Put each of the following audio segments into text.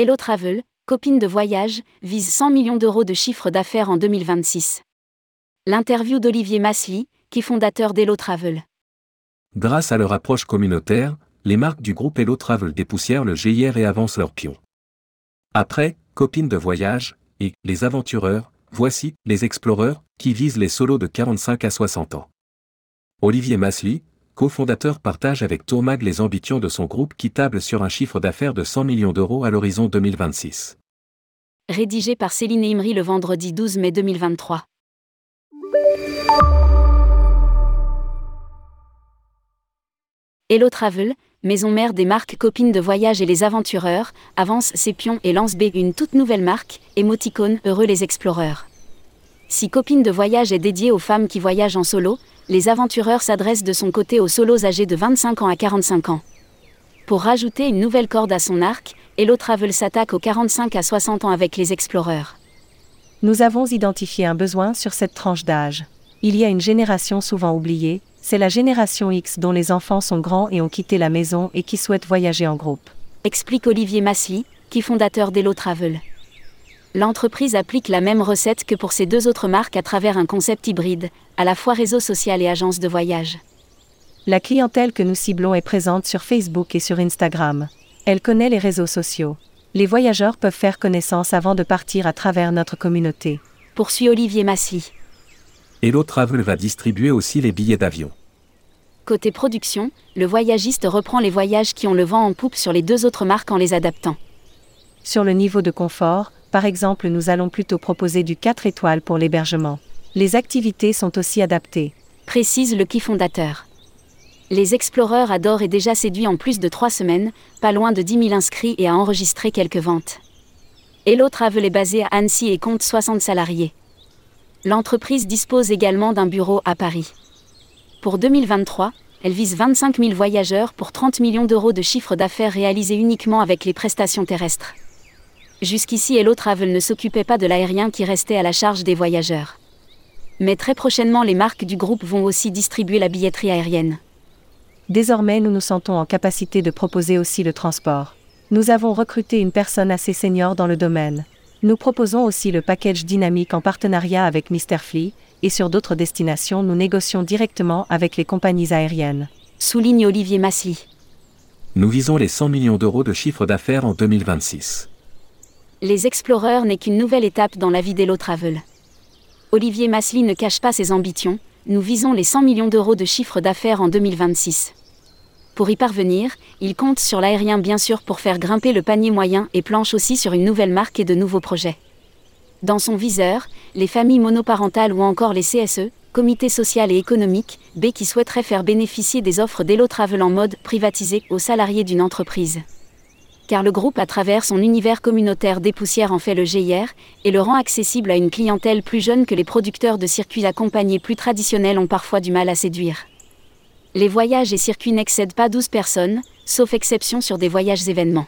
Hello Travel, copine de voyage, vise 100 millions d'euros de chiffre d'affaires en 2026. L'interview d'Olivier Masly, qui fondateur d'Hello Travel. Grâce à leur approche communautaire, les marques du groupe Hello Travel dépoussièrent le GIR et avancent leur pion. Après, copines de voyage, et les aventureurs, voici les exploreurs, qui visent les solos de 45 à 60 ans. Olivier Masly, cofondateur partage avec Tourmag les ambitions de son groupe qui table sur un chiffre d'affaires de 100 millions d'euros à l'horizon 2026. Rédigé par Céline Imri le vendredi 12 mai 2023. Hello Travel, maison mère des marques copines de voyage et les aventureurs, avance ses pions et lance B une toute nouvelle marque, Emoticone, heureux les exploreurs. Si Copine de voyage est dédiée aux femmes qui voyagent en solo, les aventureurs s'adressent de son côté aux solos âgés de 25 ans à 45 ans. Pour rajouter une nouvelle corde à son arc, Hello Travel s'attaque aux 45 à 60 ans avec les exploreurs. Nous avons identifié un besoin sur cette tranche d'âge. Il y a une génération souvent oubliée, c'est la génération X dont les enfants sont grands et ont quitté la maison et qui souhaitent voyager en groupe. Explique Olivier Masly, qui fondateur d'Hello Travel. L'entreprise applique la même recette que pour ses deux autres marques à travers un concept hybride, à la fois réseau social et agence de voyage. La clientèle que nous ciblons est présente sur Facebook et sur Instagram. Elle connaît les réseaux sociaux. Les voyageurs peuvent faire connaissance avant de partir à travers notre communauté. Poursuit Olivier Masly. Hello Travel va distribuer aussi les billets d'avion. Côté production, le voyagiste reprend les voyages qui ont le vent en poupe sur les deux autres marques en les adaptant. Sur le niveau de confort, par exemple, nous allons plutôt proposer du 4 étoiles pour l'hébergement. Les activités sont aussi adaptées. Précise le qui fondateur. Les exploreurs adorent et déjà séduit en plus de trois semaines, pas loin de 10 000 inscrits et a enregistré quelques ventes. Hello Travel est basé à Annecy et compte 60 salariés. L'entreprise dispose également d'un bureau à Paris. Pour 2023, elle vise 25 000 voyageurs pour 30 millions d'euros de chiffre d'affaires réalisés uniquement avec les prestations terrestres. Jusqu'ici Hello Travel ne s'occupait pas de l'aérien qui restait à la charge des voyageurs. Mais très prochainement les marques du groupe vont aussi distribuer la billetterie aérienne. Désormais nous nous sentons en capacité de proposer aussi le transport. Nous avons recruté une personne assez senior dans le domaine. Nous proposons aussi le package dynamique en partenariat avec Mr. Flea, et sur d'autres destinations nous négocions directement avec les compagnies aériennes. Souligne Olivier Masly. Nous visons les 100 millions d'euros de chiffre d'affaires en 2026. Les Explorers n'est qu'une nouvelle étape dans la vie d'Hello Travel. Olivier Masly ne cache pas ses ambitions, nous visons les 100 millions d'euros de chiffre d'affaires en 2026. Pour y parvenir, il compte sur l'aérien bien sûr pour faire grimper le panier moyen et planche aussi sur une nouvelle marque et de nouveaux projets. Dans son viseur, les familles monoparentales ou encore les CSE, Comité social et économique, B qui souhaiteraient faire bénéficier des offres d'Hello Travel en mode privatisé aux salariés d'une entreprise. Car le groupe à travers son univers communautaire dépoussière en fait le GIR et le rend accessible à une clientèle plus jeune que les producteurs de circuits accompagnés plus traditionnels ont parfois du mal à séduire. Les voyages et circuits n'excèdent pas 12 personnes, sauf exception sur des voyages événements.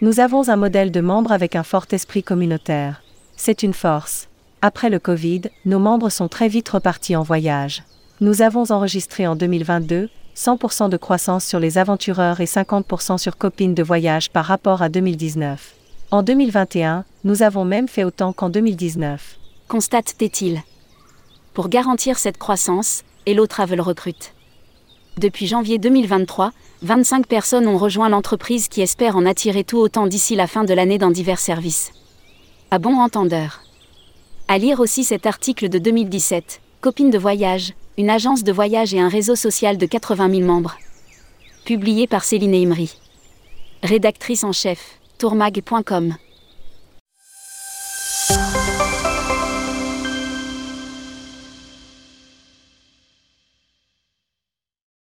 Nous avons un modèle de membres avec un fort esprit communautaire. C'est une force. Après le Covid, nos membres sont très vite repartis en voyage. Nous avons enregistré en 2022 100% de croissance sur les aventureurs et 50% sur copines de voyage par rapport à 2019. En 2021, nous avons même fait autant qu'en 2019. Constate-t-il. Pour garantir cette croissance, Hello Travel recrute. Depuis janvier 2023, 25 personnes ont rejoint l'entreprise qui espère en attirer tout autant d'ici la fin de l'année dans divers services. À bon entendeur. À lire aussi cet article de 2017, Copine de voyage, une agence de voyage et un réseau social de 80 000 membres. Publié par Céline Imri. Rédactrice en chef, tourmag.com.